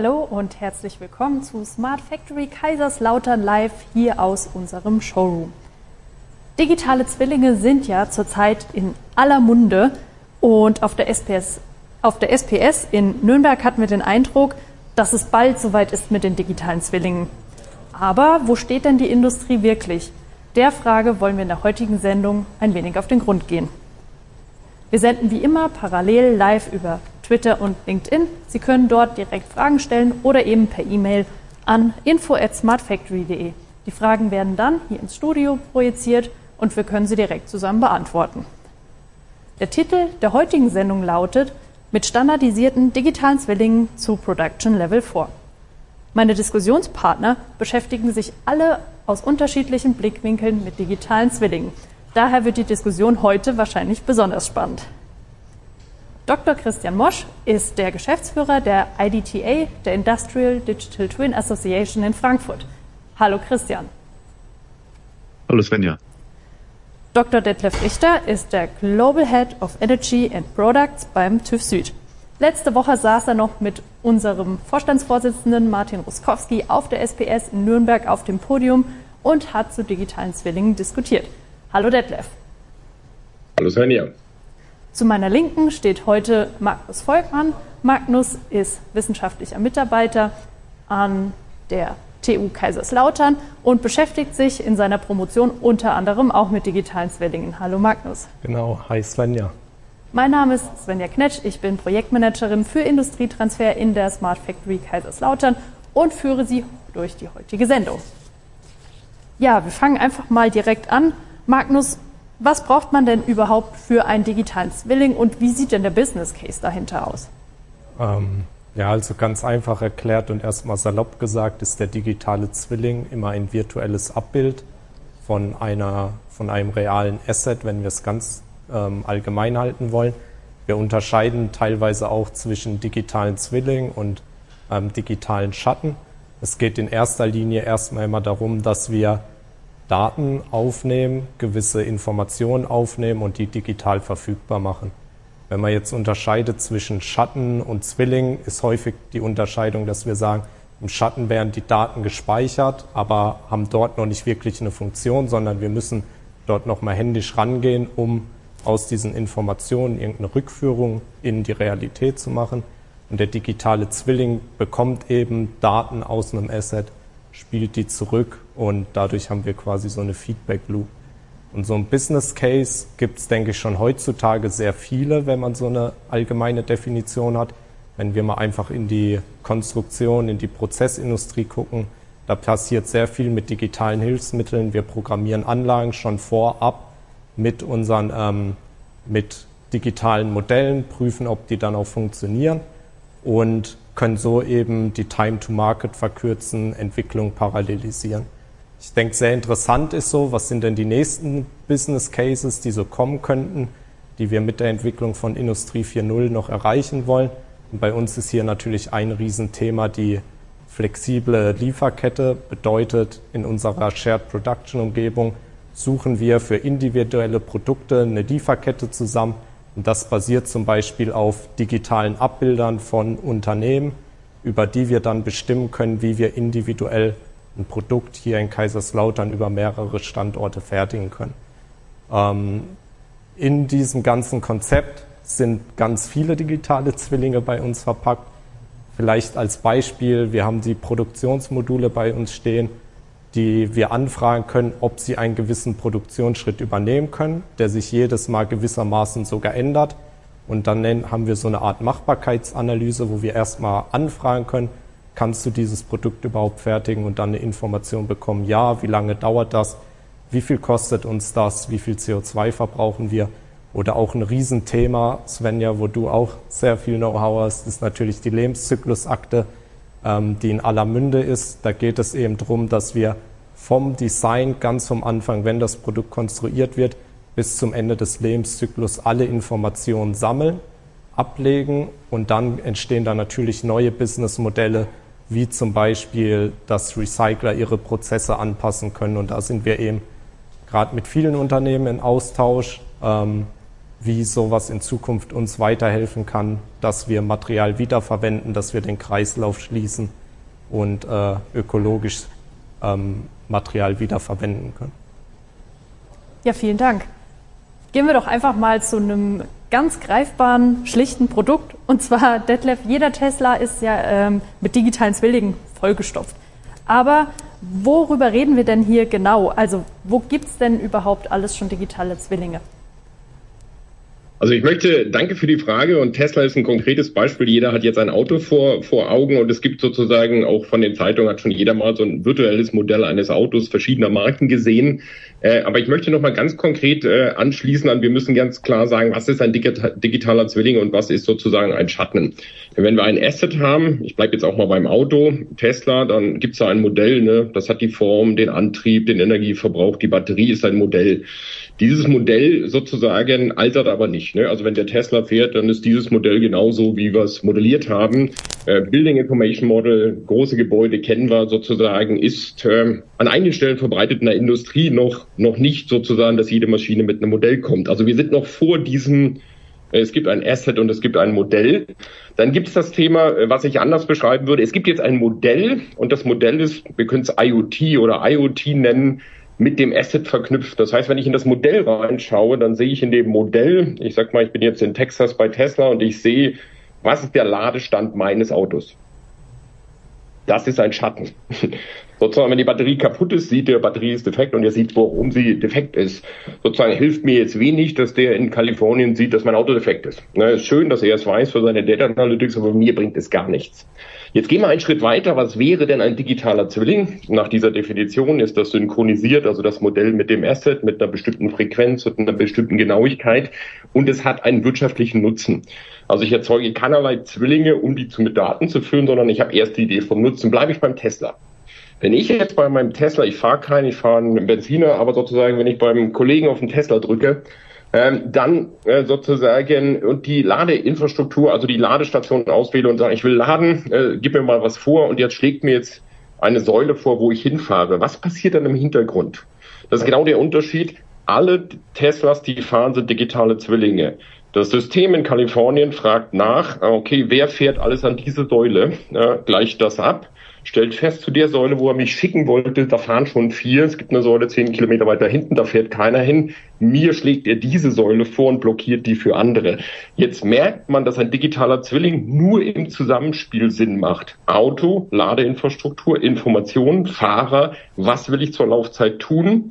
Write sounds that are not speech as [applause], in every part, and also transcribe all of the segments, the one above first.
Hallo und herzlich willkommen zu Smart Factory Kaiserslautern Live hier aus unserem Showroom. Digitale Zwillinge sind ja zurzeit in aller Munde und auf der SPS, auf der SPS in Nürnberg hatten wir den Eindruck, dass es bald soweit ist mit den digitalen Zwillingen. Aber wo steht denn die Industrie wirklich? Der Frage wollen wir in der heutigen Sendung ein wenig auf den Grund gehen. Wir senden wie immer parallel live über Twitter und LinkedIn. Sie können dort direkt Fragen stellen oder eben per E-Mail an info at smartfactory.de. Die Fragen werden dann hier ins Studio projiziert und wir können sie direkt zusammen beantworten. Der Titel der heutigen Sendung lautet Mit standardisierten digitalen Zwillingen zu Production Level 4. Meine Diskussionspartner beschäftigen sich alle aus unterschiedlichen Blickwinkeln mit digitalen Zwillingen. Daher wird die Diskussion heute wahrscheinlich besonders spannend. Dr. Christian Mosch ist der Geschäftsführer der IDTA, der Industrial Digital Twin Association in Frankfurt. Hallo Christian. Hallo Svenja. Dr. Detlef Richter ist der Global Head of Energy and Products beim TÜV Süd. Letzte Woche saß er noch mit unserem Vorstandsvorsitzenden Martin Ruskowski auf der SPS in Nürnberg auf dem Podium und hat zu digitalen Zwillingen diskutiert. Hallo Detlef. Hallo Svenja. Zu meiner Linken steht heute Magnus Volkmann. Magnus ist wissenschaftlicher Mitarbeiter an der TU Kaiserslautern und beschäftigt sich in seiner Promotion unter anderem auch mit digitalen Zwillingen. Hallo Magnus. Genau, hi Svenja. Mein Name ist Svenja Knetsch, ich bin Projektmanagerin für Industrietransfer in der Smart Factory Kaiserslautern und führe Sie durch die heutige Sendung. Ja, wir fangen einfach mal direkt an. Magnus, was braucht man denn überhaupt für einen digitalen Zwilling und wie sieht denn der Business Case dahinter aus? Ähm, ja, also ganz einfach erklärt und erstmal salopp gesagt, ist der digitale Zwilling immer ein virtuelles Abbild von, einer, von einem realen Asset, wenn wir es ganz ähm, allgemein halten wollen. Wir unterscheiden teilweise auch zwischen digitalen Zwilling und ähm, digitalen Schatten. Es geht in erster Linie erstmal immer darum, dass wir Daten aufnehmen, gewisse Informationen aufnehmen und die digital verfügbar machen. Wenn man jetzt unterscheidet zwischen Schatten und Zwilling, ist häufig die Unterscheidung, dass wir sagen, im Schatten werden die Daten gespeichert, aber haben dort noch nicht wirklich eine Funktion, sondern wir müssen dort nochmal händisch rangehen, um aus diesen Informationen irgendeine Rückführung in die Realität zu machen. Und der digitale Zwilling bekommt eben Daten aus einem Asset spielt die zurück und dadurch haben wir quasi so eine Feedback Loop. Und so ein Business Case gibt es, denke ich, schon heutzutage sehr viele, wenn man so eine allgemeine Definition hat. Wenn wir mal einfach in die Konstruktion, in die Prozessindustrie gucken, da passiert sehr viel mit digitalen Hilfsmitteln. Wir programmieren Anlagen schon vorab mit unseren ähm, mit digitalen Modellen, prüfen, ob die dann auch funktionieren. Und können so eben die Time to Market verkürzen, Entwicklung parallelisieren. Ich denke, sehr interessant ist so, was sind denn die nächsten Business Cases, die so kommen könnten, die wir mit der Entwicklung von Industrie 4.0 noch erreichen wollen. Und bei uns ist hier natürlich ein Riesenthema die flexible Lieferkette. Bedeutet, in unserer Shared Production Umgebung suchen wir für individuelle Produkte eine Lieferkette zusammen, und das basiert zum Beispiel auf digitalen Abbildern von Unternehmen, über die wir dann bestimmen können, wie wir individuell ein Produkt hier in Kaiserslautern über mehrere Standorte fertigen können. Ähm, in diesem ganzen Konzept sind ganz viele digitale Zwillinge bei uns verpackt. Vielleicht als Beispiel, wir haben die Produktionsmodule bei uns stehen, die wir anfragen können, ob sie einen gewissen Produktionsschritt übernehmen können, der sich jedes Mal gewissermaßen sogar ändert. Und dann haben wir so eine Art Machbarkeitsanalyse, wo wir erstmal anfragen können, kannst du dieses Produkt überhaupt fertigen und dann eine Information bekommen, ja, wie lange dauert das, wie viel kostet uns das, wie viel CO2 verbrauchen wir. Oder auch ein Riesenthema, Svenja, wo du auch sehr viel Know-how hast, ist natürlich die Lebenszyklusakte die in aller Münde ist. Da geht es eben darum, dass wir vom Design ganz vom Anfang, wenn das Produkt konstruiert wird, bis zum Ende des Lebenszyklus alle Informationen sammeln, ablegen und dann entstehen da natürlich neue Businessmodelle, wie zum Beispiel, dass Recycler ihre Prozesse anpassen können. Und da sind wir eben gerade mit vielen Unternehmen in Austausch, ähm, wie sowas in Zukunft uns weiterhelfen kann, dass wir Material wiederverwenden, dass wir den Kreislauf schließen und äh, ökologisch ähm, Material wiederverwenden können. Ja, vielen Dank. Gehen wir doch einfach mal zu einem ganz greifbaren, schlichten Produkt. Und zwar, Detlef, jeder Tesla ist ja ähm, mit digitalen Zwillingen vollgestopft. Aber worüber reden wir denn hier genau? Also wo gibt es denn überhaupt alles schon digitale Zwillinge? Also ich möchte, danke für die Frage und Tesla ist ein konkretes Beispiel. Jeder hat jetzt ein Auto vor, vor Augen und es gibt sozusagen auch von den Zeitungen hat schon jeder mal so ein virtuelles Modell eines Autos verschiedener Marken gesehen. Äh, aber ich möchte nochmal ganz konkret äh, anschließen an, wir müssen ganz klar sagen, was ist ein digitaler Zwilling und was ist sozusagen ein Schatten. Wenn wir ein Asset haben, ich bleibe jetzt auch mal beim Auto, Tesla, dann gibt es da ein Modell, ne? das hat die Form, den Antrieb, den Energieverbrauch, die Batterie ist ein Modell. Dieses Modell sozusagen altert aber nicht. Ne? Also wenn der Tesla fährt, dann ist dieses Modell genauso, wie wir es modelliert haben. Äh, Building Information Model, große Gebäude kennen wir sozusagen, ist äh, an einigen Stellen verbreitet in der Industrie noch, noch nicht sozusagen, dass jede Maschine mit einem Modell kommt. Also wir sind noch vor diesem äh, es gibt ein Asset und es gibt ein Modell. Dann gibt es das Thema, äh, was ich anders beschreiben würde. Es gibt jetzt ein Modell und das Modell ist, wir können es IoT oder IoT nennen, mit dem Asset verknüpft. Das heißt, wenn ich in das Modell reinschaue, dann sehe ich in dem Modell, ich sag mal, ich bin jetzt in Texas bei Tesla und ich sehe, was ist der Ladestand meines Autos? Das ist ein Schatten. Sozusagen, wenn die Batterie kaputt ist, sieht der Batterie ist defekt und er sieht, warum sie defekt ist. Sozusagen hilft mir jetzt wenig, dass der in Kalifornien sieht, dass mein Auto defekt ist. Na, ist schön, dass er es weiß für seine Data Analytics, aber mir bringt es gar nichts. Jetzt gehen wir einen Schritt weiter. Was wäre denn ein digitaler Zwilling? Nach dieser Definition ist das synchronisiert, also das Modell mit dem Asset, mit einer bestimmten Frequenz und einer bestimmten Genauigkeit. Und es hat einen wirtschaftlichen Nutzen. Also ich erzeuge keinerlei Zwillinge, um die mit Daten zu führen, sondern ich habe erst die Idee vom Nutzen. Bleibe ich beim Tesla. Wenn ich jetzt bei meinem Tesla, ich fahre keinen, ich fahre einen Benziner, aber sozusagen, wenn ich beim Kollegen auf den Tesla drücke, ähm, dann äh, sozusagen und die Ladeinfrastruktur, also die Ladestation auswähle und sage, ich will laden, äh, gib mir mal was vor und jetzt schlägt mir jetzt eine Säule vor, wo ich hinfahre. Was passiert dann im Hintergrund? Das ist genau der Unterschied. Alle Teslas, die fahren, sind digitale Zwillinge. Das System in Kalifornien fragt nach, okay, wer fährt alles an diese Säule, äh, gleicht das ab stellt fest, zu der Säule, wo er mich schicken wollte, da fahren schon vier. Es gibt eine Säule zehn Kilometer weiter hinten, da fährt keiner hin. Mir schlägt er diese Säule vor und blockiert die für andere. Jetzt merkt man, dass ein digitaler Zwilling nur im Zusammenspiel Sinn macht. Auto, Ladeinfrastruktur, Informationen, Fahrer, was will ich zur Laufzeit tun?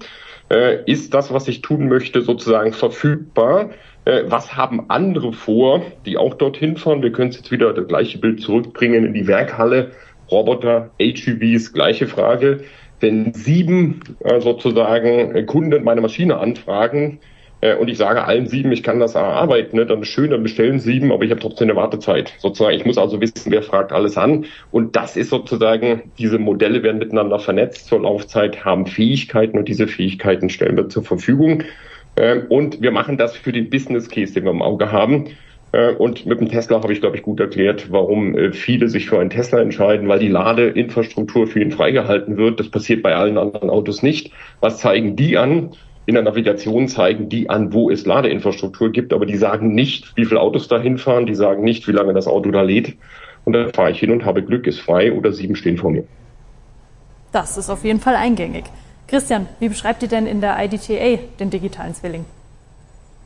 Äh, ist das, was ich tun möchte, sozusagen verfügbar? Äh, was haben andere vor, die auch dorthin fahren? Wir können jetzt wieder das gleiche Bild zurückbringen in die Werkhalle Roboter, HUVs, gleiche Frage. Wenn sieben äh, sozusagen Kunden meine Maschine anfragen äh, und ich sage allen sieben, ich kann das erarbeiten, ne, dann ist schön, dann bestellen sieben, aber ich habe trotzdem eine Wartezeit. Sozusagen, ich muss also wissen, wer fragt alles an. Und das ist sozusagen, diese Modelle werden miteinander vernetzt zur Laufzeit, haben Fähigkeiten und diese Fähigkeiten stellen wir zur Verfügung. Ähm, und wir machen das für den Business Case, den wir im Auge haben. Äh, und mit dem Tesla habe ich, glaube ich, gut erklärt, warum äh, viele sich für einen Tesla entscheiden, weil die Ladeinfrastruktur für ihn freigehalten wird. Das passiert bei allen anderen Autos nicht. Was zeigen die an? In der Navigation zeigen die an, wo es Ladeinfrastruktur gibt, aber die sagen nicht, wie viele Autos da hinfahren, die sagen nicht, wie lange das Auto da lädt. Und dann fahre ich hin und habe Glück, ist frei oder sieben stehen vor mir. Das ist auf jeden Fall eingängig. Christian, wie beschreibt ihr denn in der IDTA den digitalen Zwilling?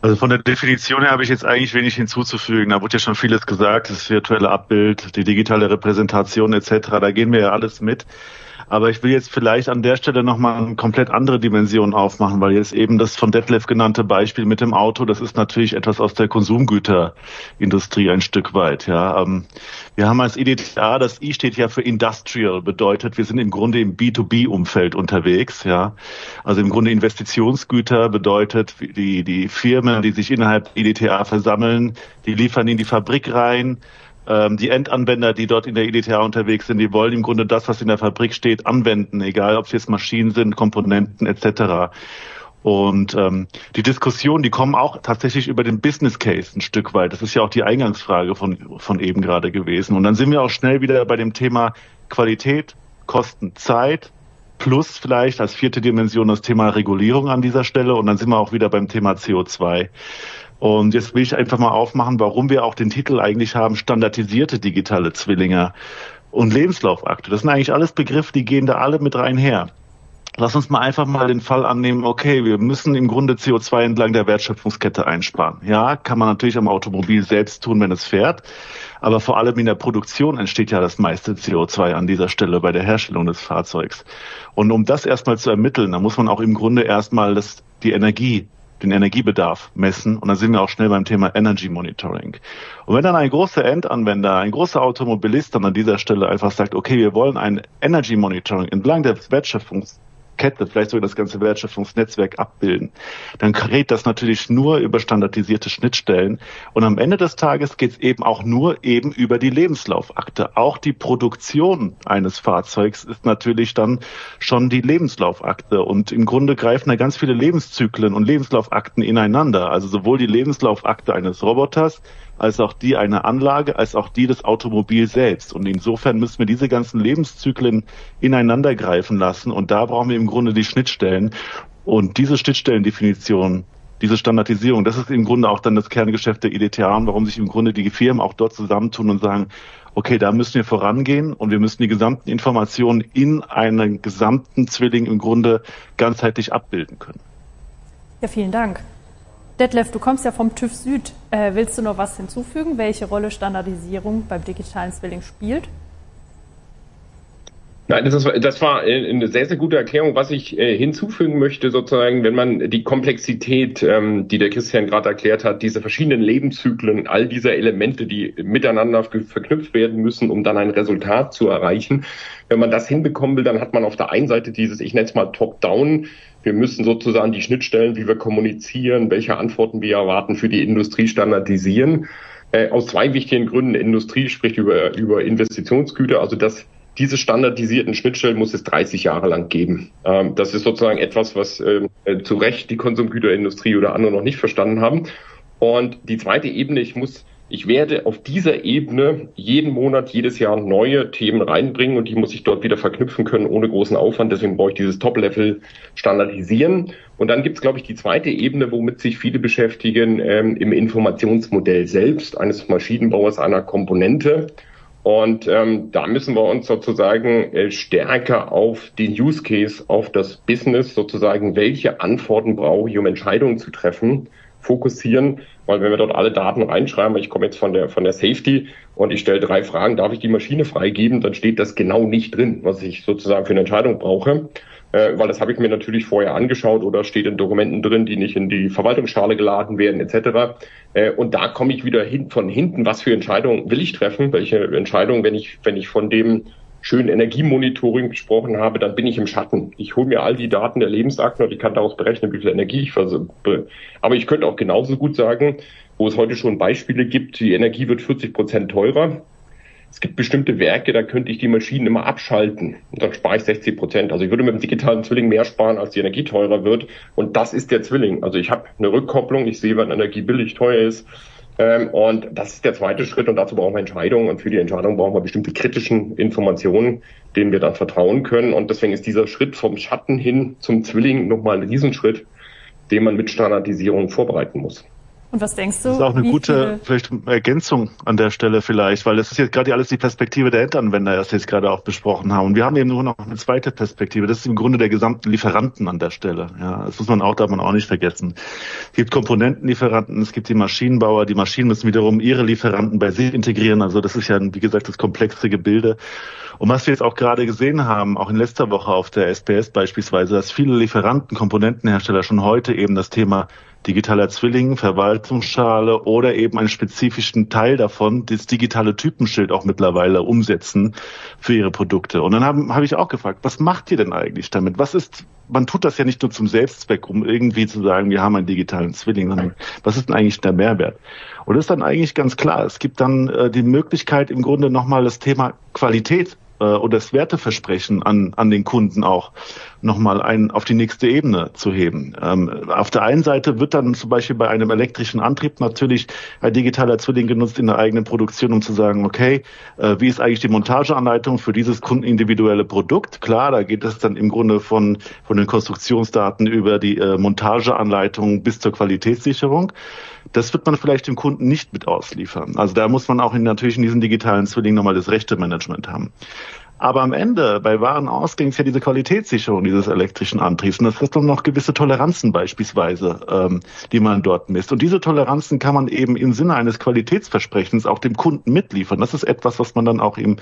Also von der Definition her habe ich jetzt eigentlich wenig hinzuzufügen. Da wurde ja schon vieles gesagt, das virtuelle Abbild, die digitale Repräsentation etc. Da gehen wir ja alles mit. Aber ich will jetzt vielleicht an der Stelle nochmal eine komplett andere Dimension aufmachen, weil jetzt eben das von Detlef genannte Beispiel mit dem Auto, das ist natürlich etwas aus der Konsumgüterindustrie ein Stück weit. Ja, ähm, wir haben als IDTA, das I steht ja für Industrial, bedeutet, wir sind im Grunde im B2B-Umfeld unterwegs. Ja, also im Grunde Investitionsgüter bedeutet, die, die Firmen, die sich innerhalb IDTA versammeln, die liefern in die Fabrik rein, ähm, die Endanwender, die dort in der EDTA unterwegs sind, die wollen im Grunde das, was in der Fabrik steht, anwenden, egal ob es jetzt Maschinen sind, Komponenten etc. Und ähm, die Diskussion, die kommen auch tatsächlich über den Business Case ein Stück weit. Das ist ja auch die Eingangsfrage von, von eben gerade gewesen. Und dann sind wir auch schnell wieder bei dem Thema Qualität, Kosten, Zeit, plus vielleicht als vierte Dimension das Thema Regulierung an dieser Stelle. Und dann sind wir auch wieder beim Thema CO2. Und jetzt will ich einfach mal aufmachen, warum wir auch den Titel eigentlich haben, standardisierte digitale Zwillinge und Lebenslaufakte. Das sind eigentlich alles Begriffe, die gehen da alle mit rein her. Lass uns mal einfach mal den Fall annehmen, okay, wir müssen im Grunde CO2 entlang der Wertschöpfungskette einsparen. Ja, kann man natürlich am Automobil selbst tun, wenn es fährt. Aber vor allem in der Produktion entsteht ja das meiste CO2 an dieser Stelle bei der Herstellung des Fahrzeugs. Und um das erstmal zu ermitteln, da muss man auch im Grunde erstmal das, die Energie den Energiebedarf messen. Und dann sind wir auch schnell beim Thema Energy Monitoring. Und wenn dann ein großer Endanwender, ein großer Automobilist dann an dieser Stelle einfach sagt, okay, wir wollen ein Energy Monitoring entlang der Wertschöpfungs Kette, vielleicht sogar das ganze Wertschöpfungsnetzwerk abbilden, dann gerät das natürlich nur über standardisierte Schnittstellen. Und am Ende des Tages geht es eben auch nur eben über die Lebenslaufakte. Auch die Produktion eines Fahrzeugs ist natürlich dann schon die Lebenslaufakte. Und im Grunde greifen da ganz viele Lebenszyklen und Lebenslaufakten ineinander. Also sowohl die Lebenslaufakte eines Roboters als auch die einer Anlage, als auch die des Automobils selbst. Und insofern müssen wir diese ganzen Lebenszyklen ineinander greifen lassen. Und da brauchen wir im Grunde die Schnittstellen. Und diese Schnittstellendefinition, diese Standardisierung, das ist im Grunde auch dann das Kerngeschäft der IDTA und warum sich im Grunde die Firmen auch dort zusammentun und sagen, okay, da müssen wir vorangehen und wir müssen die gesamten Informationen in einen gesamten Zwilling im Grunde ganzheitlich abbilden können. Ja, vielen Dank. Detlef, du kommst ja vom TÜV Süd. Äh, willst du noch was hinzufügen, welche Rolle Standardisierung beim digitalen Zwilling spielt? Nein, das, ist, das war äh, eine sehr, sehr gute Erklärung. Was ich äh, hinzufügen möchte, sozusagen, wenn man die Komplexität, ähm, die der Christian gerade erklärt hat, diese verschiedenen Lebenszyklen, all diese Elemente, die miteinander verknüpft werden müssen, um dann ein Resultat zu erreichen, wenn man das hinbekommen will, dann hat man auf der einen Seite dieses, ich nenne es mal Top-Down, wir müssen sozusagen die Schnittstellen, wie wir kommunizieren, welche Antworten wir erwarten, für die Industrie standardisieren. Äh, aus zwei wichtigen Gründen. Industrie spricht über, über Investitionsgüter, also das diese standardisierten Schnittstellen muss es 30 Jahre lang geben. Ähm, das ist sozusagen etwas, was äh, zu Recht die Konsumgüterindustrie oder andere noch nicht verstanden haben. Und die zweite Ebene, ich muss ich werde auf dieser Ebene jeden Monat, jedes Jahr neue Themen reinbringen und die muss ich dort wieder verknüpfen können ohne großen Aufwand. Deswegen brauche ich dieses Top-Level standardisieren. Und dann gibt es, glaube ich, die zweite Ebene, womit sich viele beschäftigen, ähm, im Informationsmodell selbst eines Maschinenbauers einer Komponente. Und ähm, da müssen wir uns sozusagen äh, stärker auf den Use Case, auf das Business sozusagen, welche Antworten brauche ich, um Entscheidungen zu treffen, fokussieren, weil wenn wir dort alle Daten reinschreiben, ich komme jetzt von der von der Safety und ich stelle drei Fragen, darf ich die Maschine freigeben, dann steht das genau nicht drin, was ich sozusagen für eine Entscheidung brauche. Äh, weil das habe ich mir natürlich vorher angeschaut oder steht in Dokumenten drin, die nicht in die Verwaltungsschale geladen werden, etc. Äh, und da komme ich wieder hin, von hinten, was für Entscheidungen will ich treffen, welche Entscheidungen, wenn ich, wenn ich von dem schönen Energiemonitoring gesprochen habe, dann bin ich im Schatten. Ich hole mir all die Daten der Lebensakten und ich kann daraus berechnen, wie viel Energie ich versuche. Aber ich könnte auch genauso gut sagen, wo es heute schon Beispiele gibt, die Energie wird 40 Prozent teurer. Es gibt bestimmte Werke, da könnte ich die Maschinen immer abschalten und dann spare ich 60 Prozent. Also ich würde mit dem digitalen Zwilling mehr sparen, als die Energie teurer wird. Und das ist der Zwilling. Also ich habe eine Rückkopplung, ich sehe, wann Energie billig teuer ist und das ist der zweite Schritt und dazu brauchen wir Entscheidungen und für die Entscheidung brauchen wir bestimmte kritischen Informationen, denen wir dann vertrauen können. Und deswegen ist dieser Schritt vom Schatten hin zum Zwilling nochmal ein Riesenschritt, den man mit Standardisierung vorbereiten muss. Und was denkst du? Das ist auch eine gute vielleicht Ergänzung an der Stelle vielleicht, weil das ist jetzt gerade alles die Perspektive der Endanwender, das wir jetzt gerade auch besprochen haben. Und wir haben eben nur noch eine zweite Perspektive. Das ist im Grunde der gesamten Lieferanten an der Stelle. Ja, das muss man auch, darf man auch nicht vergessen. Es gibt Komponentenlieferanten, es gibt die Maschinenbauer. Die Maschinen müssen wiederum ihre Lieferanten bei sich integrieren. Also das ist ja, wie gesagt, das komplexe Gebilde. Und was wir jetzt auch gerade gesehen haben, auch in letzter Woche auf der SPS beispielsweise, dass viele Lieferanten, Komponentenhersteller schon heute eben das Thema digitaler Zwilling, Verwaltungsschale oder eben einen spezifischen Teil davon, das digitale Typenschild auch mittlerweile umsetzen für ihre Produkte. Und dann habe hab ich auch gefragt, was macht ihr denn eigentlich damit? Was ist, man tut das ja nicht nur zum Selbstzweck, um irgendwie zu sagen, wir haben einen digitalen Zwilling, sondern was ist denn eigentlich der Mehrwert? Und das ist dann eigentlich ganz klar. Es gibt dann äh, die Möglichkeit, im Grunde nochmal das Thema Qualität äh, oder das Werteversprechen an, an den Kunden auch nochmal ein, auf die nächste Ebene zu heben. Ähm, auf der einen Seite wird dann zum Beispiel bei einem elektrischen Antrieb natürlich ein digitaler Zwilling genutzt in der eigenen Produktion, um zu sagen, okay, äh, wie ist eigentlich die Montageanleitung für dieses kundenindividuelle Produkt? Klar, da geht es dann im Grunde von, von den Konstruktionsdaten über die äh, Montageanleitung bis zur Qualitätssicherung. Das wird man vielleicht dem Kunden nicht mit ausliefern. Also da muss man auch in, natürlich in diesen digitalen Zwilling nochmal das Rechte-Management haben. Aber am Ende, bei wahren Ausgängen, ist ja diese Qualitätssicherung dieses elektrischen Antriebs. Und das sind dann noch gewisse Toleranzen beispielsweise, ähm, die man dort misst. Und diese Toleranzen kann man eben im Sinne eines Qualitätsversprechens auch dem Kunden mitliefern. Das ist etwas, was man dann auch im,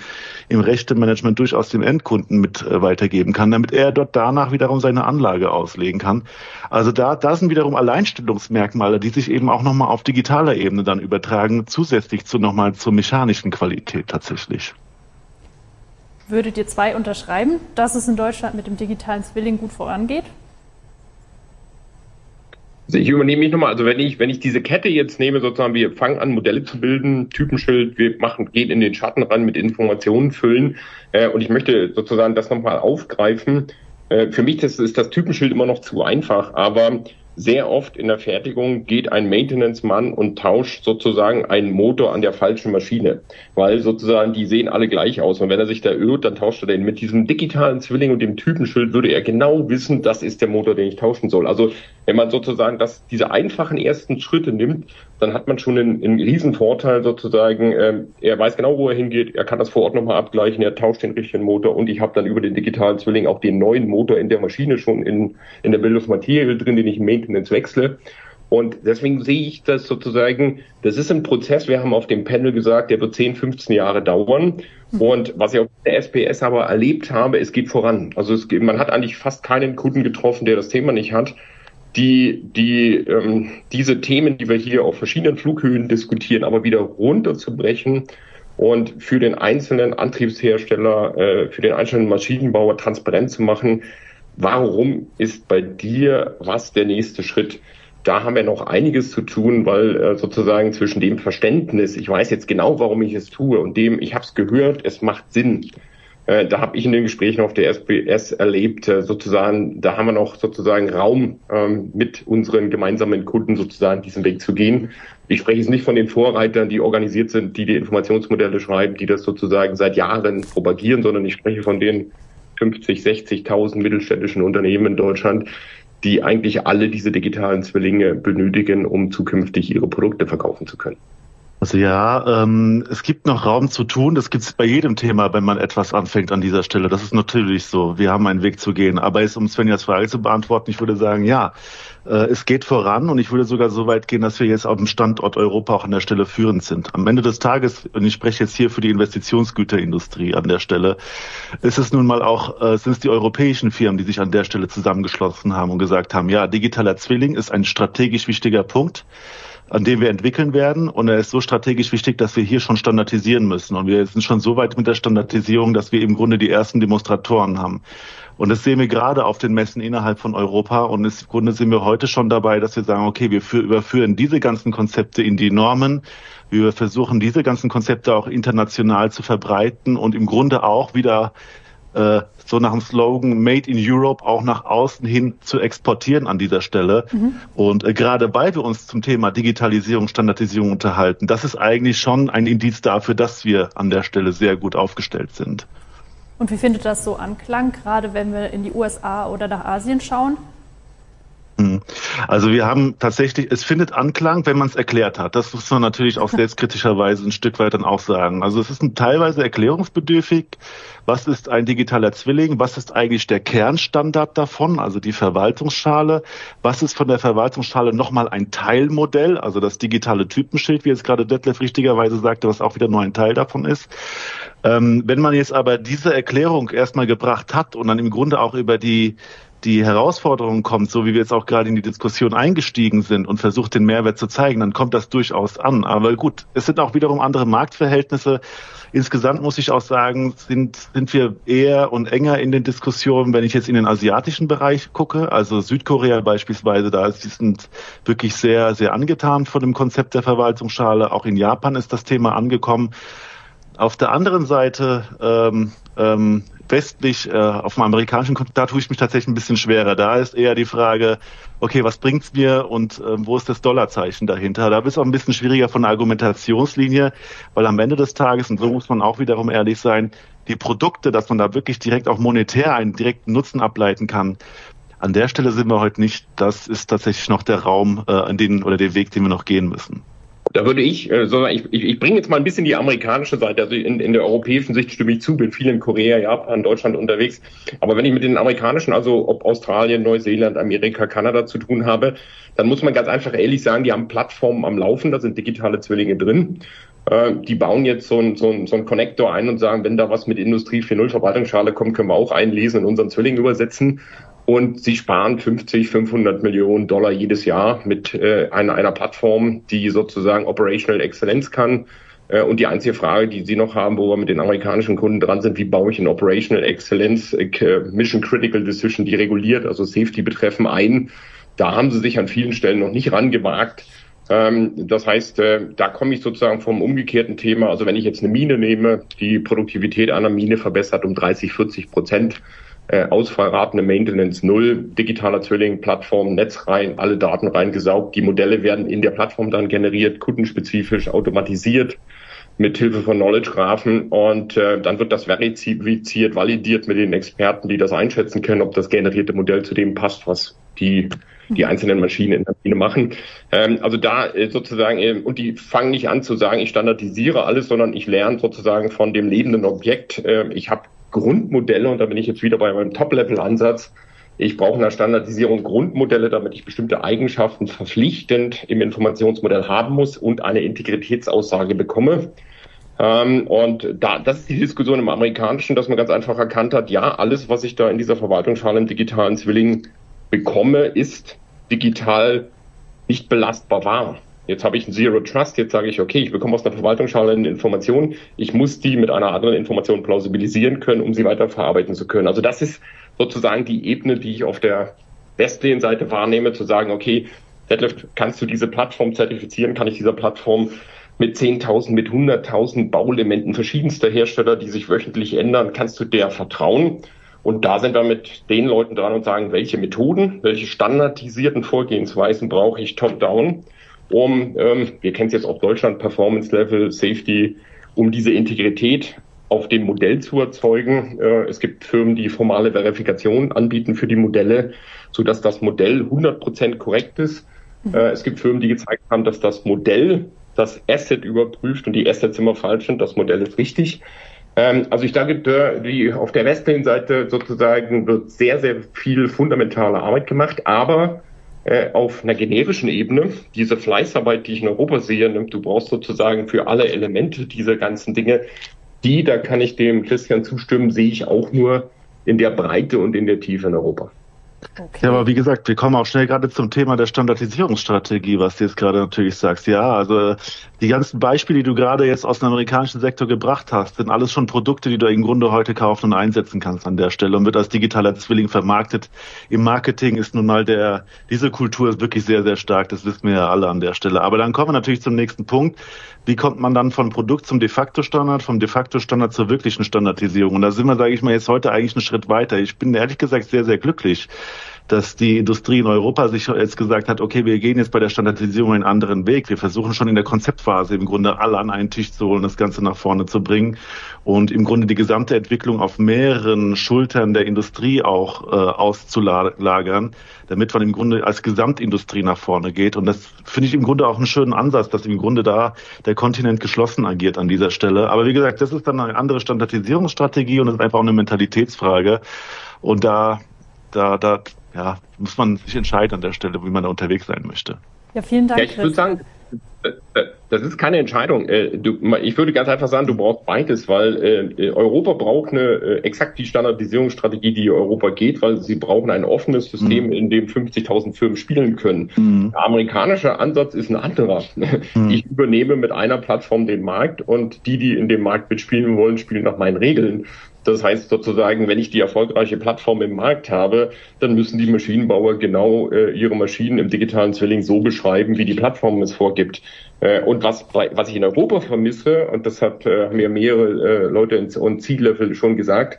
im Rechtemanagement durchaus dem Endkunden mit äh, weitergeben kann, damit er dort danach wiederum seine Anlage auslegen kann. Also da, da sind wiederum Alleinstellungsmerkmale, die sich eben auch nochmal auf digitaler Ebene dann übertragen, zusätzlich zu nochmal zur mechanischen Qualität tatsächlich. Würdet ihr zwei unterschreiben, dass es in Deutschland mit dem digitalen Zwilling gut vorangeht? Also ich übernehme mich nochmal, also wenn ich, wenn ich diese Kette jetzt nehme, sozusagen, wir fangen an, Modelle zu bilden, Typenschild, wir machen, gehen in den Schatten ran, mit Informationen füllen, äh, und ich möchte sozusagen das nochmal aufgreifen. Äh, für mich das ist das Typenschild immer noch zu einfach, aber sehr oft in der Fertigung geht ein Maintenance-Mann und tauscht sozusagen einen Motor an der falschen Maschine, weil sozusagen die sehen alle gleich aus. Und wenn er sich da irrt, dann tauscht er den. Mit diesem digitalen Zwilling und dem Typenschild würde er genau wissen, das ist der Motor, den ich tauschen soll. Also wenn man sozusagen das, diese einfachen ersten Schritte nimmt, dann hat man schon einen, einen riesen Vorteil sozusagen. Ähm, er weiß genau, wo er hingeht, er kann das vor Ort nochmal abgleichen, er tauscht den richtigen Motor und ich habe dann über den digitalen Zwilling auch den neuen Motor in der Maschine schon in, in der Material drin, den ich im Maintenance wechsle. Und deswegen sehe ich das sozusagen, das ist ein Prozess, wir haben auf dem Panel gesagt, der wird 10, 15 Jahre dauern. Mhm. Und was ich auf der SPS aber erlebt habe, es geht voran. Also es, man hat eigentlich fast keinen Kunden getroffen, der das Thema nicht hat die, die ähm, diese Themen, die wir hier auf verschiedenen Flughöhen diskutieren, aber wieder runterzubrechen und für den einzelnen Antriebshersteller, äh, für den einzelnen Maschinenbauer transparent zu machen, warum ist bei dir was der nächste Schritt? Da haben wir noch einiges zu tun, weil äh, sozusagen zwischen dem Verständnis, ich weiß jetzt genau, warum ich es tue, und dem, ich habe es gehört, es macht Sinn, äh, da habe ich in den Gesprächen auf der SPS erlebt, äh, sozusagen, da haben wir noch sozusagen Raum ähm, mit unseren gemeinsamen Kunden sozusagen diesen Weg zu gehen. Ich spreche jetzt nicht von den Vorreitern, die organisiert sind, die die Informationsmodelle schreiben, die das sozusagen seit Jahren propagieren, sondern ich spreche von den 50, 60.000 mittelständischen Unternehmen in Deutschland, die eigentlich alle diese digitalen Zwillinge benötigen, um zukünftig ihre Produkte verkaufen zu können. Also ja, ähm, es gibt noch Raum zu tun. Das gibt es bei jedem Thema, wenn man etwas anfängt an dieser Stelle. Das ist natürlich so. Wir haben einen Weg zu gehen. Aber jetzt, um Svenjas Frage zu beantworten, ich würde sagen, ja, äh, es geht voran und ich würde sogar so weit gehen, dass wir jetzt auf dem Standort Europa auch an der Stelle führend sind. Am Ende des Tages, und ich spreche jetzt hier für die Investitionsgüterindustrie an der Stelle, ist es nun mal auch, äh, sind es die europäischen Firmen, die sich an der Stelle zusammengeschlossen haben und gesagt haben, ja, digitaler Zwilling ist ein strategisch wichtiger Punkt an dem wir entwickeln werden. Und er ist so strategisch wichtig, dass wir hier schon standardisieren müssen. Und wir sind schon so weit mit der Standardisierung, dass wir im Grunde die ersten Demonstratoren haben. Und das sehen wir gerade auf den Messen innerhalb von Europa. Und im Grunde sind wir heute schon dabei, dass wir sagen, okay, wir überführen diese ganzen Konzepte in die Normen. Wir versuchen diese ganzen Konzepte auch international zu verbreiten und im Grunde auch wieder äh, so nach dem Slogan Made in Europe auch nach außen hin zu exportieren an dieser Stelle. Mhm. Und äh, gerade weil wir uns zum Thema Digitalisierung, Standardisierung unterhalten, das ist eigentlich schon ein Indiz dafür, dass wir an der Stelle sehr gut aufgestellt sind. Und wie findet das so Anklang, gerade wenn wir in die USA oder nach Asien schauen? Hm. Also wir haben tatsächlich, es findet Anklang, wenn man es erklärt hat. Das muss man natürlich auch selbstkritischerweise ein Stück weit dann auch sagen. Also es ist teilweise erklärungsbedürftig. Was ist ein digitaler Zwilling? Was ist eigentlich der Kernstandard davon? Also die Verwaltungsschale. Was ist von der Verwaltungsschale nochmal ein Teilmodell? Also das digitale Typenschild, wie jetzt gerade Detlef richtigerweise sagte, was auch wieder nur ein Teil davon ist. Ähm, wenn man jetzt aber diese Erklärung erstmal gebracht hat und dann im Grunde auch über die die Herausforderung kommt, so wie wir jetzt auch gerade in die Diskussion eingestiegen sind und versucht, den Mehrwert zu zeigen, dann kommt das durchaus an. Aber gut, es sind auch wiederum andere Marktverhältnisse. Insgesamt muss ich auch sagen, sind, sind wir eher und enger in den Diskussionen, wenn ich jetzt in den asiatischen Bereich gucke. Also Südkorea beispielsweise, da ist, die sind wirklich sehr, sehr angetan von dem Konzept der Verwaltungsschale. Auch in Japan ist das Thema angekommen. Auf der anderen Seite ähm, ähm, westlich, äh, auf dem amerikanischen Kontinent, da tue ich mich tatsächlich ein bisschen schwerer. Da ist eher die Frage, okay, was bringt's mir und äh, wo ist das Dollarzeichen dahinter? Da ist auch ein bisschen schwieriger von der Argumentationslinie, weil am Ende des Tages, und so muss man auch wiederum ehrlich sein, die Produkte, dass man da wirklich direkt auch monetär einen direkten Nutzen ableiten kann, an der Stelle sind wir heute nicht. Das ist tatsächlich noch der Raum, äh, an den oder der Weg, den wir noch gehen müssen. Da würde ich, äh, sondern ich, ich, ich bringe jetzt mal ein bisschen die amerikanische Seite. Also in, in der europäischen Sicht stimme ich zu, bin viel in Korea, Japan, Deutschland unterwegs. Aber wenn ich mit den amerikanischen, also ob Australien, Neuseeland, Amerika, Kanada zu tun habe, dann muss man ganz einfach ehrlich sagen, die haben Plattformen am Laufen, da sind digitale Zwillinge drin. Äh, die bauen jetzt so ein, so, ein, so ein Connector ein und sagen, wenn da was mit Industrie 4.0 Verwaltungsschale kommt, können wir auch einlesen und unseren Zwilling übersetzen und sie sparen 50, 500 Millionen Dollar jedes Jahr mit äh, einer, einer Plattform, die sozusagen Operational Excellence kann. Äh, und die einzige Frage, die Sie noch haben, wo wir mit den amerikanischen Kunden dran sind, wie baue ich in Operational Excellence äh, Mission Critical Decision, die reguliert, also Safety betreffen, ein. Da haben sie sich an vielen Stellen noch nicht rangewagt. Ähm, das heißt, äh, da komme ich sozusagen vom umgekehrten Thema. Also wenn ich jetzt eine Mine nehme, die Produktivität einer Mine verbessert um 30, 40 Prozent, äh, Ausfallraten, Maintenance null, digitaler Zwilling, Plattform, Netz rein, alle Daten reingesaugt. Die Modelle werden in der Plattform dann generiert, kundenspezifisch automatisiert mit Hilfe von Knowledge Graphen und äh, dann wird das verifiziert, validiert mit den Experten, die das einschätzen können, ob das generierte Modell zu dem passt, was die die einzelnen Maschinen in der Maschine machen. Ähm, also da äh, sozusagen, äh, und die fangen nicht an zu sagen, ich standardisiere alles, sondern ich lerne sozusagen von dem lebenden Objekt. Äh, ich habe Grundmodelle, und da bin ich jetzt wieder bei meinem Top-Level-Ansatz, ich brauche in der Standardisierung Grundmodelle, damit ich bestimmte Eigenschaften verpflichtend im Informationsmodell haben muss und eine Integritätsaussage bekomme. Ähm, und da, das ist die Diskussion im Amerikanischen, dass man ganz einfach erkannt hat, ja, alles, was ich da in dieser Verwaltungsschale im digitalen Zwilling bekomme, ist digital nicht belastbar wahr. Jetzt habe ich ein Zero Trust, jetzt sage ich, okay, ich bekomme aus der Verwaltungsschale eine Information, ich muss die mit einer anderen Information plausibilisieren können, um sie weiter verarbeiten zu können. Also das ist sozusagen die Ebene, die ich auf der Westlane-Seite wahrnehme, zu sagen, okay, Detlef, kannst du diese Plattform zertifizieren? Kann ich dieser Plattform mit 10.000, mit 100.000 Bauelementen verschiedenster Hersteller, die sich wöchentlich ändern, kannst du der vertrauen? Und da sind wir mit den Leuten dran und sagen, welche Methoden, welche standardisierten Vorgehensweisen brauche ich top-down? Um, ähm, wir kennen es jetzt auf Deutschland, Performance Level, Safety, um diese Integrität auf dem Modell zu erzeugen. Äh, es gibt Firmen, die formale Verifikation anbieten für die Modelle, so dass das Modell 100% korrekt ist. Mhm. Äh, es gibt Firmen, die gezeigt haben, dass das Modell das Asset überprüft und die Assets immer falsch sind, das Modell ist richtig. Ähm, also ich denke, die, auf der westlichen Seite sozusagen wird sehr, sehr viel fundamentale Arbeit gemacht, aber äh, auf einer generischen Ebene. Diese Fleißarbeit, die ich in Europa sehe, nimmt, du brauchst sozusagen für alle Elemente dieser ganzen Dinge, die, da kann ich dem Christian zustimmen, sehe ich auch nur in der Breite und in der Tiefe in Europa. Okay. Ja, aber wie gesagt, wir kommen auch schnell gerade zum Thema der Standardisierungsstrategie, was du jetzt gerade natürlich sagst. Ja, also die ganzen Beispiele, die du gerade jetzt aus dem amerikanischen Sektor gebracht hast, sind alles schon Produkte, die du im Grunde heute kaufen und einsetzen kannst an der Stelle und wird als digitaler Zwilling vermarktet. Im Marketing ist nun mal der, diese Kultur ist wirklich sehr, sehr stark. Das wissen wir ja alle an der Stelle. Aber dann kommen wir natürlich zum nächsten Punkt. Wie kommt man dann von Produkt zum de facto Standard, vom de facto Standard zur wirklichen Standardisierung? Und da sind wir, sage ich mal, jetzt heute eigentlich einen Schritt weiter. Ich bin ehrlich gesagt sehr, sehr glücklich, dass die Industrie in Europa sich jetzt gesagt hat, okay, wir gehen jetzt bei der Standardisierung einen anderen Weg. Wir versuchen schon in der Konzeptphase im Grunde alle an einen Tisch zu holen, das Ganze nach vorne zu bringen und im Grunde die gesamte Entwicklung auf mehreren Schultern der Industrie auch äh, auszulagern, damit man im Grunde als Gesamtindustrie nach vorne geht. Und das finde ich im Grunde auch einen schönen Ansatz, dass im Grunde da der Kontinent geschlossen agiert an dieser Stelle. Aber wie gesagt, das ist dann eine andere Standardisierungsstrategie und das ist einfach auch eine Mentalitätsfrage. Und da, da, da ja, muss man sich entscheiden an der Stelle, wie man da unterwegs sein möchte. Ja, vielen Dank. Ja, ich würde sagen, äh, äh, das ist keine Entscheidung. Äh, ich würde ganz einfach sagen, du brauchst beides, weil Europa braucht eine exakt die Standardisierungsstrategie, die Europa geht, weil sie brauchen ein offenes System, mhm. in dem 50.000 Firmen spielen können. Mhm. Der amerikanische Ansatz ist ein anderer. Mhm. Ich übernehme mit einer Plattform den Markt und die, die in dem Markt mitspielen wollen, spielen nach meinen Regeln. Das heißt sozusagen, wenn ich die erfolgreiche Plattform im Markt habe, dann müssen die Maschinenbauer genau äh, ihre Maschinen im digitalen Zwilling so beschreiben, wie die Plattform es vorgibt. Äh, und was, was ich in Europa vermisse, und das hat, äh, haben ja mehrere äh, Leute und C-Level schon gesagt,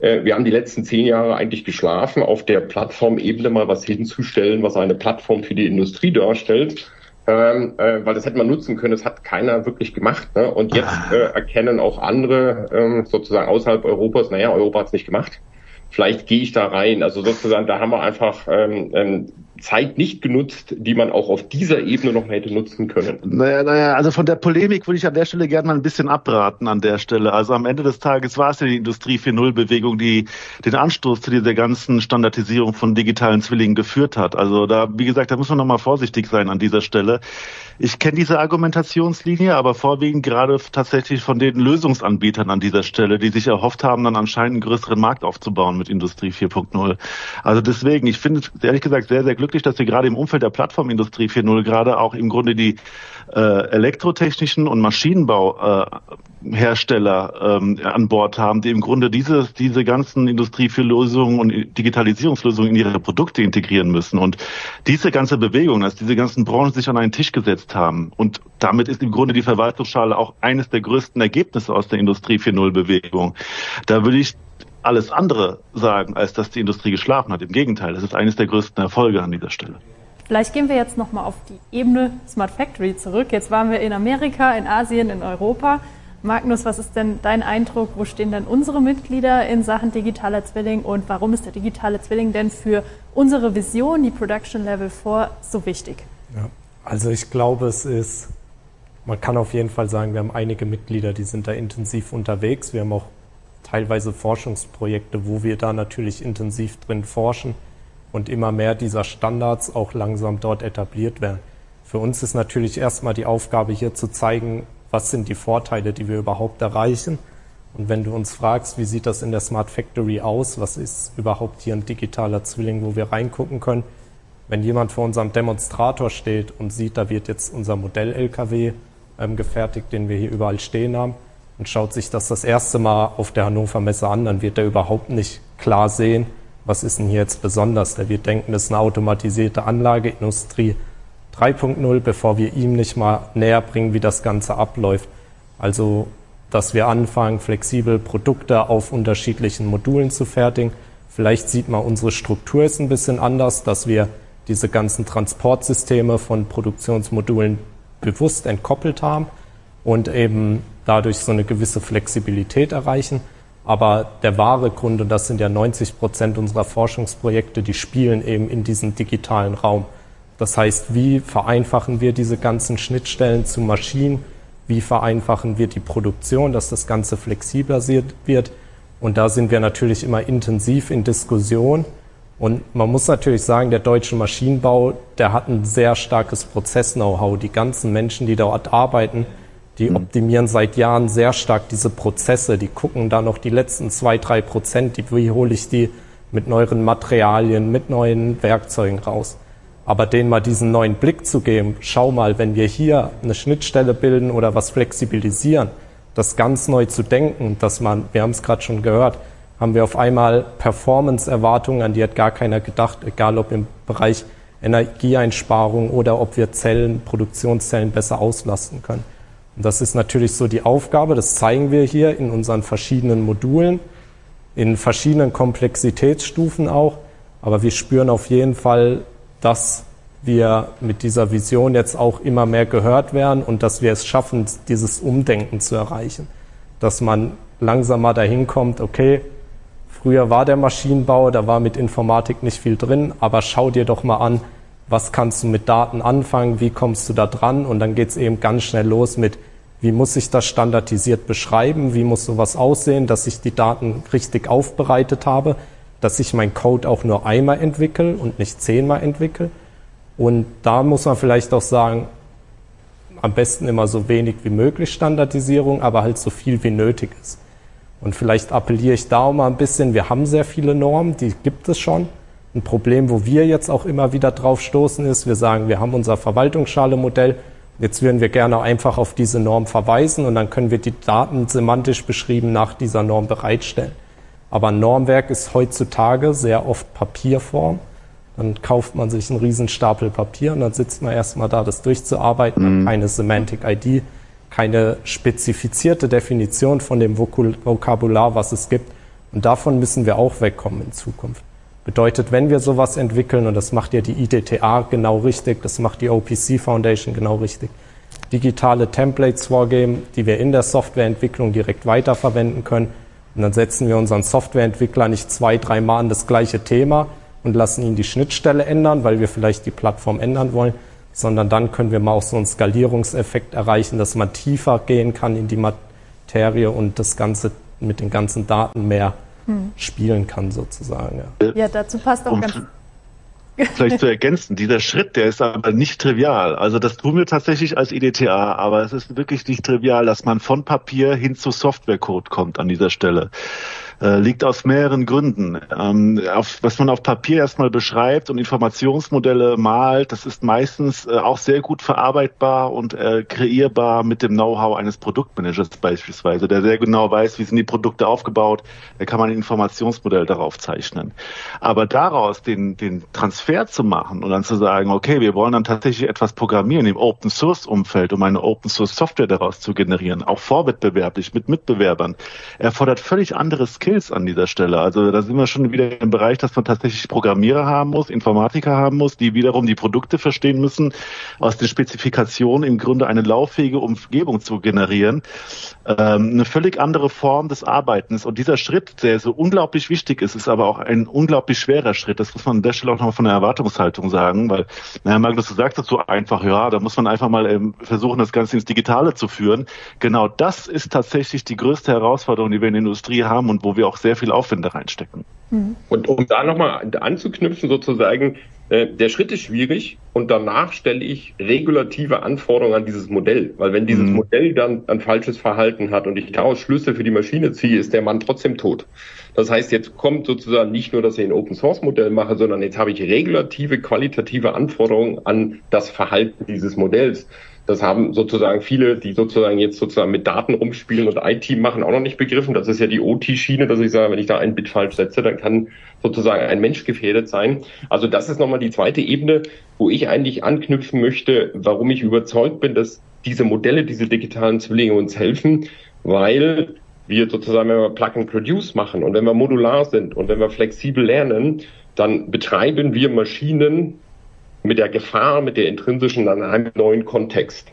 äh, wir haben die letzten zehn Jahre eigentlich geschlafen, auf der Plattformebene mal was hinzustellen, was eine Plattform für die Industrie darstellt. Ähm, äh, weil das hätte man nutzen können, das hat keiner wirklich gemacht. Ne? Und jetzt äh, erkennen auch andere ähm, sozusagen außerhalb Europas, naja, Europa hat es nicht gemacht. Vielleicht gehe ich da rein. Also sozusagen, da haben wir einfach ähm, ähm, Zeit nicht genutzt, die man auch auf dieser Ebene noch hätte nutzen können. Naja, naja, also von der Polemik würde ich an der Stelle gerne mal ein bisschen abraten an der Stelle. Also am Ende des Tages war es ja die Industrie 4.0 Bewegung, die den Anstoß zu dieser ganzen Standardisierung von digitalen Zwillingen geführt hat. Also da, wie gesagt, da muss man nochmal vorsichtig sein an dieser Stelle. Ich kenne diese Argumentationslinie, aber vorwiegend gerade tatsächlich von den Lösungsanbietern an dieser Stelle, die sich erhofft haben, dann anscheinend einen größeren Markt aufzubauen mit Industrie 4.0. Also deswegen, ich finde es ehrlich gesagt sehr, sehr glücklich, glücklich, dass wir gerade im Umfeld der Plattformindustrie 4.0 gerade auch im Grunde die äh, elektrotechnischen und Maschinenbauhersteller äh, ähm, an Bord haben, die im Grunde diese, diese ganzen Industrie 4-Lösungen und Digitalisierungslösungen in ihre Produkte integrieren müssen. Und diese ganze Bewegung, dass diese ganzen Branchen sich an einen Tisch gesetzt haben und damit ist im Grunde die Verwaltungsschale auch eines der größten Ergebnisse aus der Industrie 4.0 Bewegung. Da würde ich alles andere sagen, als dass die Industrie geschlafen hat. Im Gegenteil, das ist eines der größten Erfolge an dieser Stelle. Vielleicht gehen wir jetzt nochmal auf die Ebene Smart Factory zurück. Jetzt waren wir in Amerika, in Asien, in Europa. Magnus, was ist denn dein Eindruck? Wo stehen denn unsere Mitglieder in Sachen digitaler Zwilling und warum ist der digitale Zwilling denn für unsere Vision, die Production Level 4, so wichtig? Ja, also ich glaube, es ist, man kann auf jeden Fall sagen, wir haben einige Mitglieder, die sind da intensiv unterwegs. Wir haben auch teilweise Forschungsprojekte, wo wir da natürlich intensiv drin forschen und immer mehr dieser Standards auch langsam dort etabliert werden. Für uns ist natürlich erstmal die Aufgabe hier zu zeigen, was sind die Vorteile, die wir überhaupt erreichen. Und wenn du uns fragst, wie sieht das in der Smart Factory aus, was ist überhaupt hier ein digitaler Zwilling, wo wir reingucken können, wenn jemand vor unserem Demonstrator steht und sieht, da wird jetzt unser Modell-LKW ähm, gefertigt, den wir hier überall stehen haben, und schaut sich das das erste Mal auf der Hannover Messe an, dann wird er überhaupt nicht klar sehen, was ist denn hier jetzt besonders. Der wird denken, das ist eine automatisierte Anlage, Industrie 3.0, bevor wir ihm nicht mal näher bringen, wie das Ganze abläuft. Also, dass wir anfangen, flexibel Produkte auf unterschiedlichen Modulen zu fertigen. Vielleicht sieht man, unsere Struktur ist ein bisschen anders, dass wir diese ganzen Transportsysteme von Produktionsmodulen bewusst entkoppelt haben und eben dadurch so eine gewisse Flexibilität erreichen. Aber der wahre Grund, und das sind ja 90 Prozent unserer Forschungsprojekte, die spielen eben in diesem digitalen Raum. Das heißt, wie vereinfachen wir diese ganzen Schnittstellen zu Maschinen? Wie vereinfachen wir die Produktion, dass das Ganze flexibler wird? Und da sind wir natürlich immer intensiv in Diskussion. Und man muss natürlich sagen, der deutsche Maschinenbau, der hat ein sehr starkes Prozess-Know-how. Die ganzen Menschen, die dort arbeiten, die mhm. optimieren seit Jahren sehr stark diese Prozesse. Die gucken da noch die letzten zwei, drei Prozent, die, wie hole ich die mit neuen Materialien, mit neuen Werkzeugen raus. Aber denen mal diesen neuen Blick zu geben, schau mal, wenn wir hier eine Schnittstelle bilden oder was flexibilisieren, das ganz neu zu denken, dass man, wir haben es gerade schon gehört, haben wir auf einmal Performance-Erwartungen, an die hat gar keiner gedacht, egal ob im Bereich Energieeinsparung oder ob wir Zellen, Produktionszellen besser auslasten können. Und das ist natürlich so die Aufgabe, das zeigen wir hier in unseren verschiedenen Modulen, in verschiedenen Komplexitätsstufen auch. Aber wir spüren auf jeden Fall, dass wir mit dieser Vision jetzt auch immer mehr gehört werden und dass wir es schaffen, dieses Umdenken zu erreichen. Dass man langsam mal dahin kommt, okay, früher war der Maschinenbau, da war mit Informatik nicht viel drin, aber schau dir doch mal an, was kannst du mit Daten anfangen, wie kommst du da dran und dann geht es eben ganz schnell los mit, wie muss ich das standardisiert beschreiben, wie muss sowas aussehen, dass ich die Daten richtig aufbereitet habe, dass ich mein Code auch nur einmal entwickle und nicht zehnmal entwickle. Und da muss man vielleicht auch sagen, am besten immer so wenig wie möglich Standardisierung, aber halt so viel wie nötig ist. Und vielleicht appelliere ich da auch mal ein bisschen, wir haben sehr viele Normen, die gibt es schon. Ein Problem, wo wir jetzt auch immer wieder drauf stoßen, ist, wir sagen, wir haben unser Verwaltungsschale-Modell, jetzt würden wir gerne einfach auf diese Norm verweisen und dann können wir die Daten semantisch beschrieben nach dieser Norm bereitstellen. Aber ein Normwerk ist heutzutage sehr oft Papierform. Dann kauft man sich einen riesen Stapel Papier und dann sitzt man erstmal da, das durchzuarbeiten, mhm. keine Semantic ID, keine spezifizierte Definition von dem Vokabular, was es gibt Und davon müssen wir auch wegkommen in Zukunft. Bedeutet, wenn wir sowas entwickeln, und das macht ja die IDTA genau richtig, das macht die OPC Foundation genau richtig, digitale Templates vorgeben, die wir in der Softwareentwicklung direkt weiterverwenden können. Und dann setzen wir unseren Softwareentwickler nicht zwei, drei Mal an das gleiche Thema und lassen ihn die Schnittstelle ändern, weil wir vielleicht die Plattform ändern wollen, sondern dann können wir mal auch so einen Skalierungseffekt erreichen, dass man tiefer gehen kann in die Materie und das Ganze mit den ganzen Daten mehr hm. spielen kann, sozusagen. Ja, ja dazu passt auch um, ganz. Vielleicht zu [laughs] ergänzen, dieser Schritt, der ist aber nicht trivial. Also das tun wir tatsächlich als IDTA, aber es ist wirklich nicht trivial, dass man von Papier hin zu Softwarecode kommt an dieser Stelle. Äh, liegt aus mehreren Gründen. Ähm, auf, was man auf Papier erstmal beschreibt und Informationsmodelle malt, das ist meistens äh, auch sehr gut verarbeitbar und äh, kreierbar mit dem Know-how eines Produktmanagers beispielsweise, der sehr genau weiß, wie sind die Produkte aufgebaut, da kann man ein Informationsmodell darauf zeichnen. Aber daraus den, den Transfer zu machen und dann zu sagen, okay, wir wollen dann tatsächlich etwas programmieren im Open Source Umfeld, um eine Open Source Software daraus zu generieren, auch vorwettbewerblich mit Mitbewerbern, erfordert völlig andere Skills Skills an dieser Stelle. Also da sind wir schon wieder im Bereich, dass man tatsächlich Programmierer haben muss, Informatiker haben muss, die wiederum die Produkte verstehen müssen, aus den Spezifikationen im Grunde eine lauffähige Umgebung zu generieren. Ähm, eine völlig andere Form des Arbeitens. Und dieser Schritt, der so unglaublich wichtig ist, ist aber auch ein unglaublich schwerer Schritt. Das muss man an der Stelle auch nochmal von der Erwartungshaltung sagen, weil, naja, Magnus, du sagst dazu einfach, ja, da muss man einfach mal ähm, versuchen, das Ganze ins Digitale zu führen. Genau das ist tatsächlich die größte Herausforderung, die wir in der Industrie haben und wo wir auch sehr viel Aufwände reinstecken. Mhm. Und um da nochmal anzuknüpfen, sozusagen, äh, der Schritt ist schwierig und danach stelle ich regulative Anforderungen an dieses Modell. Weil wenn dieses mhm. Modell dann ein falsches Verhalten hat und ich daraus Schlüsse für die Maschine ziehe, ist der Mann trotzdem tot. Das heißt, jetzt kommt sozusagen nicht nur, dass ich ein Open Source Modell mache, sondern jetzt habe ich regulative, qualitative Anforderungen an das Verhalten dieses Modells. Das haben sozusagen viele, die sozusagen jetzt sozusagen mit Daten rumspielen und IT machen, auch noch nicht begriffen. Das ist ja die OT-Schiene, dass ich sage, wenn ich da ein Bit falsch setze, dann kann sozusagen ein Mensch gefährdet sein. Also das ist nochmal die zweite Ebene, wo ich eigentlich anknüpfen möchte, warum ich überzeugt bin, dass diese Modelle, diese digitalen Zwillinge uns helfen, weil wir sozusagen, wenn wir Plug and Produce machen und wenn wir modular sind und wenn wir flexibel lernen, dann betreiben wir Maschinen mit der Gefahr, mit der intrinsischen an einem neuen Kontext.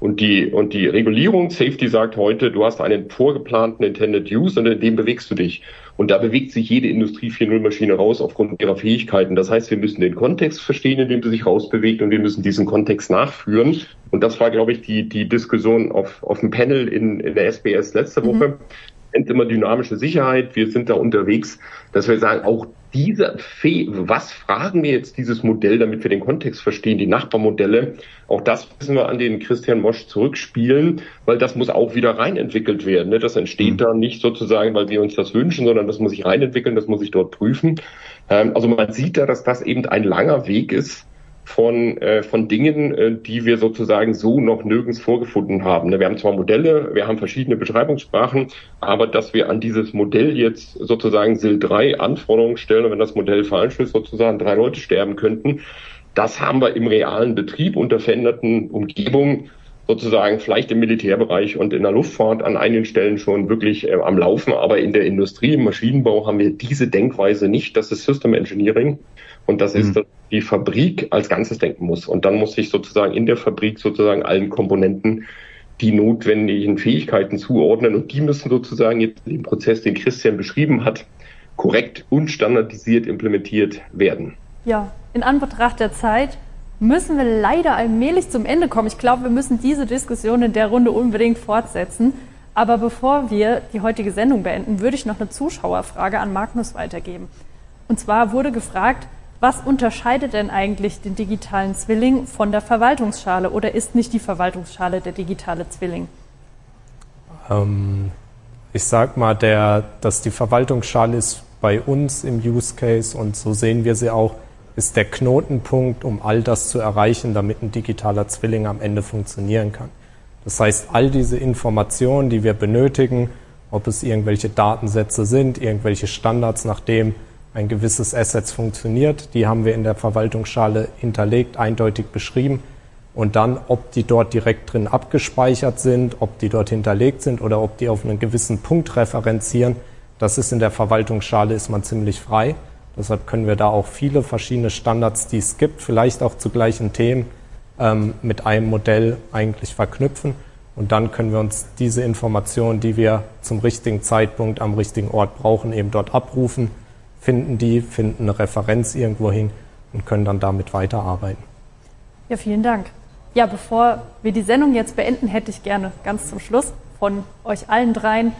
Und die, und die Regulierung Safety sagt heute, du hast einen vorgeplanten Intended Use und in dem bewegst du dich. Und da bewegt sich jede Industrie 4.0 Maschine raus aufgrund ihrer Fähigkeiten. Das heißt, wir müssen den Kontext verstehen, in dem sie sich rausbewegt und wir müssen diesen Kontext nachführen. Und das war, glaube ich, die, die Diskussion auf, auf dem Panel in, in der SBS letzte Woche. Mhm nennt immer dynamische Sicherheit. Wir sind da unterwegs, dass wir sagen, auch diese, was fragen wir jetzt dieses Modell, damit wir den Kontext verstehen, die Nachbarmodelle, auch das müssen wir an den Christian Mosch zurückspielen, weil das muss auch wieder reinentwickelt werden. Ne? Das entsteht mhm. da nicht sozusagen, weil wir uns das wünschen, sondern das muss sich reinentwickeln, das muss sich dort prüfen. Ähm, also man sieht da, dass das eben ein langer Weg ist, von, äh, von Dingen, äh, die wir sozusagen so noch nirgends vorgefunden haben. Ne, wir haben zwar Modelle, wir haben verschiedene Beschreibungssprachen, aber dass wir an dieses Modell jetzt sozusagen SIL 3 Anforderungen stellen und wenn das Modell falsch ist, sozusagen drei Leute sterben könnten, das haben wir im realen Betrieb unter veränderten Umgebungen sozusagen vielleicht im Militärbereich und in der Luftfahrt an einigen Stellen schon wirklich äh, am Laufen, aber in der Industrie, im Maschinenbau haben wir diese Denkweise nicht. Das ist System Engineering und das ist, mhm. Die Fabrik als Ganzes denken muss. Und dann muss ich sozusagen in der Fabrik sozusagen allen Komponenten die notwendigen Fähigkeiten zuordnen und die müssen sozusagen jetzt im Prozess, den Christian beschrieben hat, korrekt und standardisiert implementiert werden. Ja, in Anbetracht der Zeit müssen wir leider allmählich zum Ende kommen. Ich glaube, wir müssen diese Diskussion in der Runde unbedingt fortsetzen. Aber bevor wir die heutige Sendung beenden, würde ich noch eine Zuschauerfrage an Magnus weitergeben. Und zwar wurde gefragt, was unterscheidet denn eigentlich den digitalen Zwilling von der Verwaltungsschale oder ist nicht die Verwaltungsschale der digitale Zwilling? Ähm, ich sag mal, der, dass die Verwaltungsschale ist bei uns im Use Case und so sehen wir sie auch, ist der Knotenpunkt, um all das zu erreichen, damit ein digitaler Zwilling am Ende funktionieren kann. Das heißt, all diese Informationen, die wir benötigen, ob es irgendwelche Datensätze sind, irgendwelche Standards, nach dem ein gewisses Assets funktioniert. Die haben wir in der Verwaltungsschale hinterlegt, eindeutig beschrieben. Und dann, ob die dort direkt drin abgespeichert sind, ob die dort hinterlegt sind oder ob die auf einen gewissen Punkt referenzieren, Das ist in der Verwaltungsschale ist man ziemlich frei. Deshalb können wir da auch viele verschiedene Standards, die es gibt, vielleicht auch zu gleichen Themen ähm, mit einem Modell eigentlich verknüpfen. Und dann können wir uns diese Informationen, die wir zum richtigen Zeitpunkt am richtigen Ort brauchen, eben dort abrufen, finden die, finden eine Referenz irgendwo hin und können dann damit weiterarbeiten. Ja, vielen Dank. Ja, bevor wir die Sendung jetzt beenden, hätte ich gerne ganz zum Schluss von euch allen dreien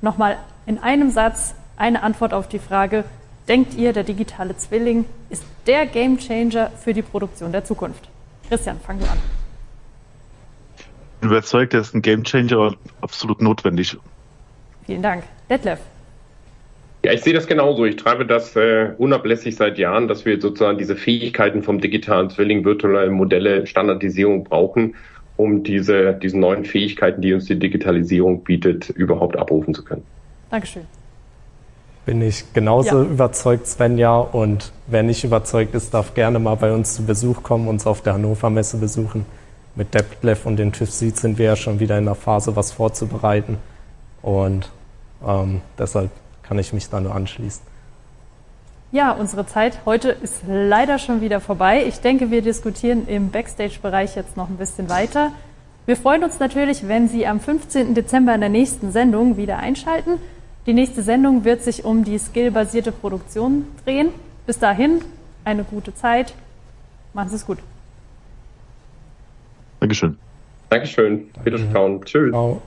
nochmal in einem Satz eine Antwort auf die Frage, denkt ihr, der digitale Zwilling ist der Gamechanger für die Produktion der Zukunft? Christian, fang du an. Ich bin überzeugt, er ist ein Gamechanger und absolut notwendig. Vielen Dank. Detlef. Ja, ich sehe das genauso. Ich treibe das äh, unablässig seit Jahren, dass wir sozusagen diese Fähigkeiten vom digitalen Zwilling, virtuelle Modelle, Standardisierung brauchen, um diese, diese neuen Fähigkeiten, die uns die Digitalisierung bietet, überhaupt abrufen zu können. Dankeschön. Bin ich genauso ja. überzeugt, Svenja. Und wer nicht überzeugt ist, darf gerne mal bei uns zu Besuch kommen, uns auf der Hannover Messe besuchen. Mit Detlef und den TÜV Seed sind wir ja schon wieder in der Phase, was vorzubereiten. Und ähm, deshalb kann ich mich da nur anschließen. Ja, unsere Zeit heute ist leider schon wieder vorbei. Ich denke, wir diskutieren im Backstage-Bereich jetzt noch ein bisschen weiter. Wir freuen uns natürlich, wenn Sie am 15. Dezember in der nächsten Sendung wieder einschalten. Die nächste Sendung wird sich um die skillbasierte Produktion drehen. Bis dahin eine gute Zeit. Machen Sie es gut. Dankeschön. Dankeschön. Bitte schauen. Tschüss. Ciao.